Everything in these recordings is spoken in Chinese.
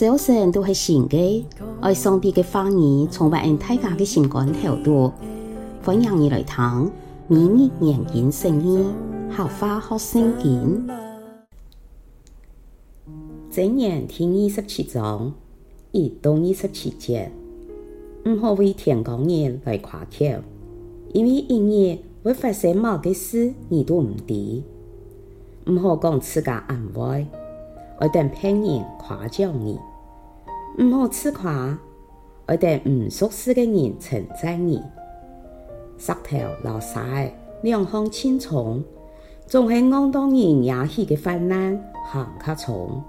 早晨都是新的，爱上帝的话语充满大家的心肝头度，欢迎你来听每日研经圣经，学话学圣经。箴言第二十七章一到二十七节，唔好为天光日来夸口，因为一日会发生某个事，你都唔知。唔好讲自家安慰。我等别人夸奖你，唔好自夸；我等唔熟悉的人称赞你。石头老晒两项轻重，总系戆当人惹起的患难行较重。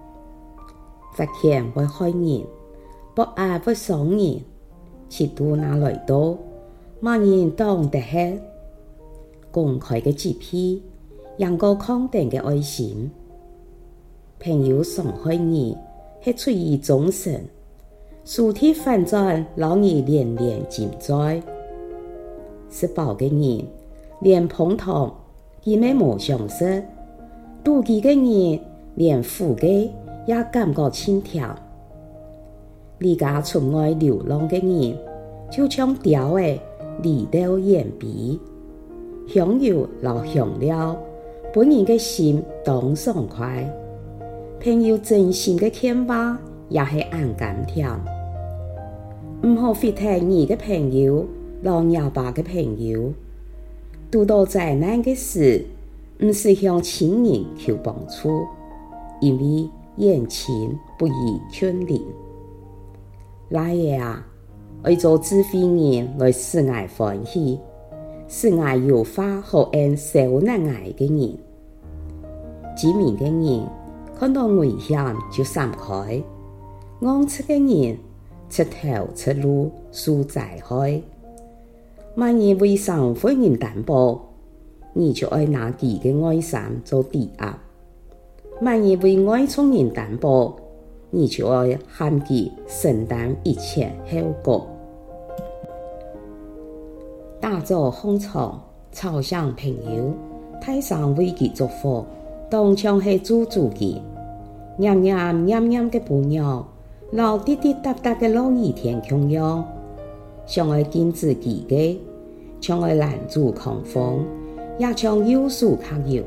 罚钱会害人，不爱会伤人。嫉妒哪来到？万人当得黑。公开的机屁，扬高康定的爱心。朋友伤害你，系出于忠诚；树铁反转，让你连连尽灾。吃饱的人连碰糖，佢咪冇享受；妒忌的人连苦嘅也感觉清甜。离家出外流浪的人，就像钓诶离岛远避，香油老香了，本人的心当爽快。朋友真心的劝话，也是按甘甜。唔好忽视你的朋友，老哑巴的朋友。遇到灾难的事，唔是向亲人求帮助，因为眼前不如近邻。老爷啊，爱做智慧人来使爱欢喜，使爱有话好恩受难爱的人，机敏的人。看到危险就闪开，戆直的人出头出路受灾害。万一为上妇人担保，你就爱拿佢的爱心做抵押；万一为外冲人担保，你就爱喊佢承担一切后果。打造红墙，朝向朋友，台上为佢祝福，当场系做主嘅。黏黏黏黏的布料，老滴滴答答的落雨天同样，像爱禁止自己，像爱拦阻狂风，也像有树卡油。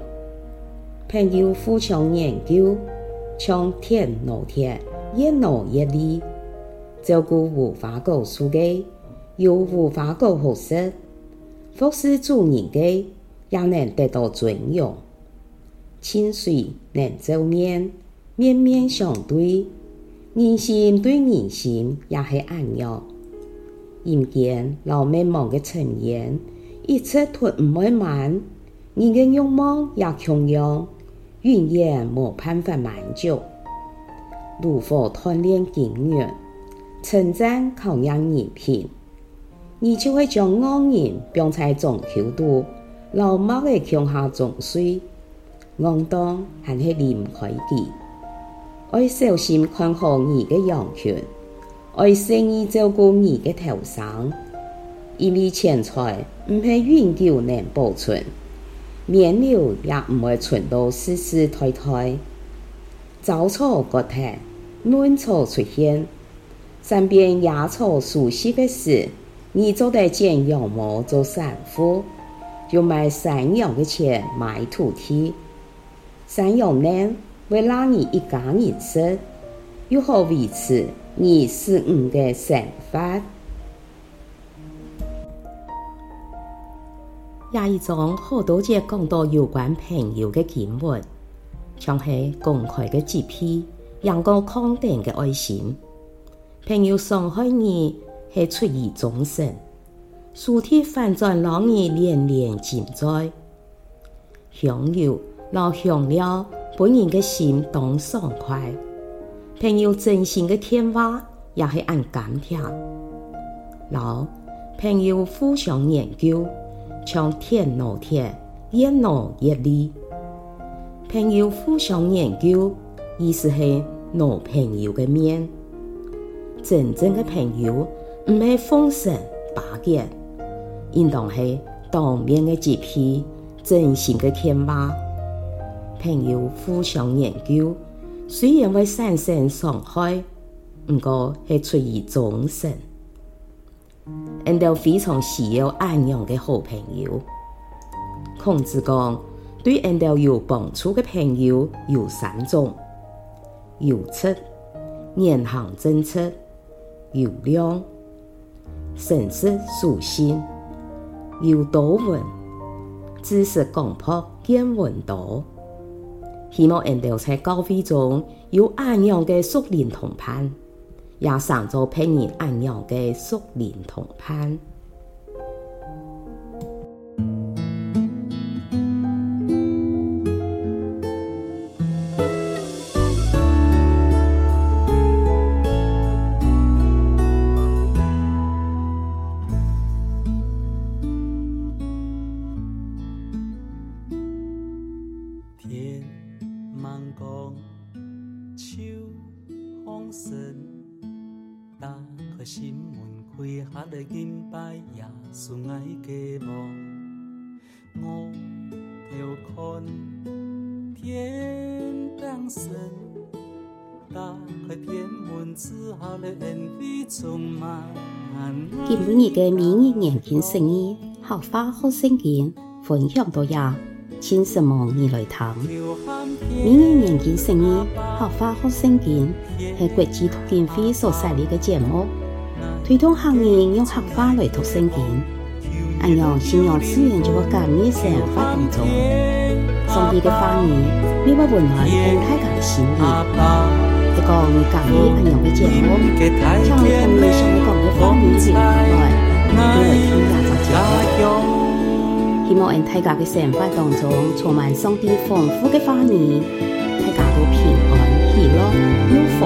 朋友互相研究，像天罗天，越挪越利。照顾无花果树的，又无花果好食；服侍主人的，也能得到尊荣。清水能遮面。面面相对，人心对人心也是安样。阴间老美梦的呈现，一切都唔会满，人的欲望也同样，永远无办法满足。如何锻炼金元，称赞考验人品，你就会将恶人绑在中口度，牢默的向下总睡，戆当还是离唔开的。爱小心看好你的羊群，爱善意照顾你的头上，因为钱财唔系永久能保存，面料也唔会存到世世代代。早草割断，嫩草出现，身边野草熟悉的事，你做得剪羊毛做衫裤，就卖山羊的钱买土地，山羊呢？为让你一家人食，如何维持你食物的生活？廿一章好多节讲到有关朋友的经文，像是公开的机屁，阳光康定的爱心。朋友伤害你系出于忠诚，树铁反转让你连连尽灾。香油老香料。本人的心当爽快，朋友真心的劝话也是按甘甜。老朋友互相研究，像天罗天，越挪越利。朋友互相研究，意思是攞朋友的面。真正的朋友唔系奉承巴结，应当是当面的机屁，真心的劝话。朋友互相研究，虽然会产生伤害，毋过系出于忠诚。因都非常需要安阳嘅好朋友。孔子讲，对因都有帮助嘅朋友有三种：有出、言行正直、有量、诚实守信、有多闻、知识广博、见闻多。希望因都在高会中有安阳嘅属灵同伴。也上做陪你安样的属灵同伴。心门，开下的银牌，耶稣爱给我。我要看天亮神，打开天门之后的恩惠充满。今日嘅明日年轻生意，好花好圣经，分享到呀，请什么你来听？明日年轻生意，好花好圣经。系国际读经会所设立嘅节目，推动行业用客话来读圣经。安阳信仰资源就会感染生活当中，上帝嘅话语，你会温暖跟大家嘅心灵。一个你感染安阳嘅节目，将你同你想讲嘅话语传开来，你来听下就节目。希望喺大家嘅生活当中充满上帝丰富嘅话语，大家都平安喜乐。天茫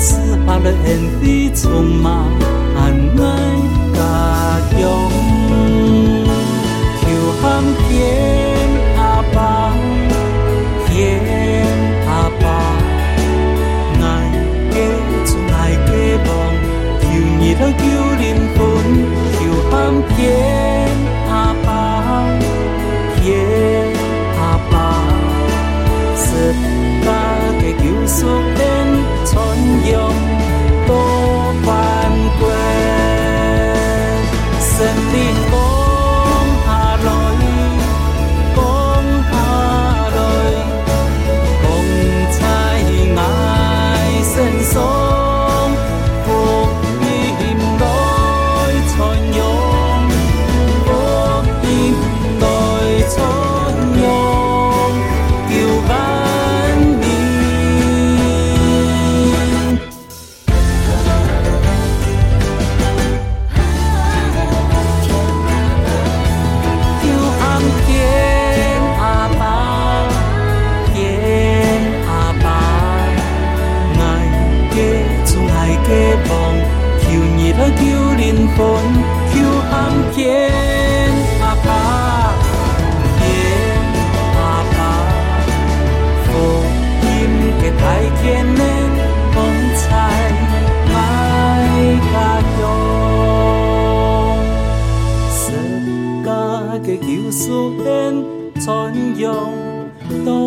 天门，赐下了恩惠充满爱家乡。天阿爸，天阿爸，爱给主爱给梦，求你了救灵魂，求喊天阿爸，天阿爸，世界的救赎的救赎恩传扬到。